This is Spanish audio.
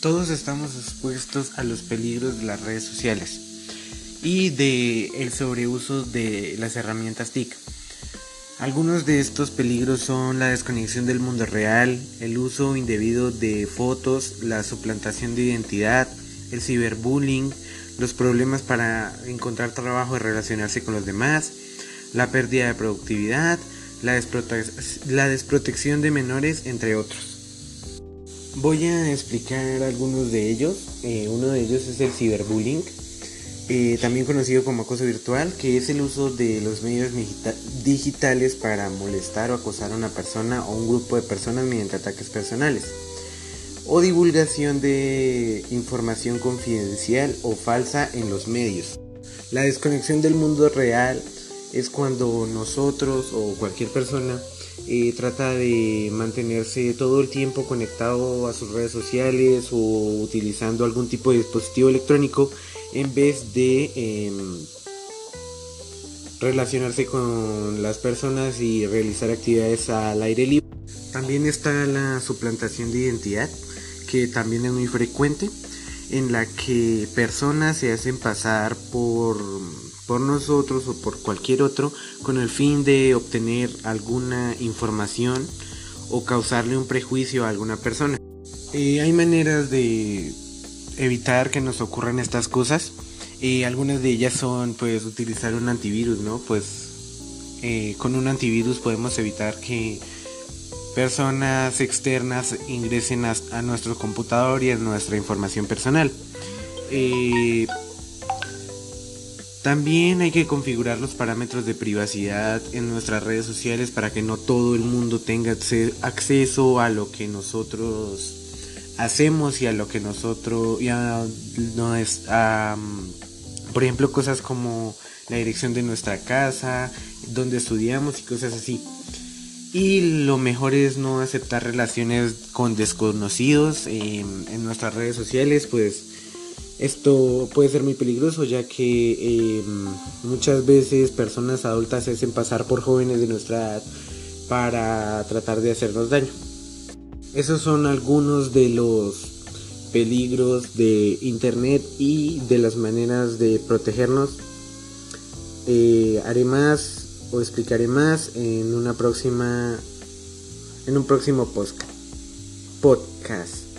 Todos estamos expuestos a los peligros de las redes sociales y de el sobreuso de las herramientas TIC. Algunos de estos peligros son la desconexión del mundo real, el uso indebido de fotos, la suplantación de identidad, el ciberbullying, los problemas para encontrar trabajo y relacionarse con los demás, la pérdida de productividad, la, desprotección de menores, entre otros. Voy a explicar algunos de ellos. Eh, uno de ellos es el ciberbullying, eh, también conocido como acoso virtual, que es el uso de los medios digitales para molestar o acosar a una persona o un grupo de personas mediante ataques personales. O divulgación de información confidencial o falsa en los medios. La desconexión del mundo real es cuando nosotros o cualquier persona trata de mantenerse todo el tiempo conectado a sus redes sociales o utilizando algún tipo de dispositivo electrónico en vez de em, relacionarse con las personas y realizar actividades al aire libre. También está la suplantación de identidad, que también es muy frecuente, en la que personas se hacen pasar por por nosotros o por cualquier otro con el fin de obtener alguna información o causarle un prejuicio a alguna persona. Eh, hay maneras de evitar que nos ocurran estas cosas. y algunas de ellas son pues utilizar un antivirus, ¿no? Pues eh, con un antivirus podemos evitar que personas externas ingresen a, nuestro computador y a nuestra información personal. Eh, también hay que configurar los parámetros de privacidad en nuestras redes sociales para que no todo el mundo tenga acceso a lo que nosotros hacemos y a lo que nosotros no es por ejemplo cosas como la dirección de nuestra casa, donde estudiamos y cosas así. Y lo mejor es no aceptar relaciones con desconocidos en nuestras redes sociales, pues esto puede ser muy peligroso ya que em, muchas veces personas adultas hacen pasar por jóvenes de nuestra edad para tratar de hacernos daño. Esos son algunos de los peligros de internet y de las maneras de protegernos. Eh, haré más o explicaré más en una próxima en un próximo podcast.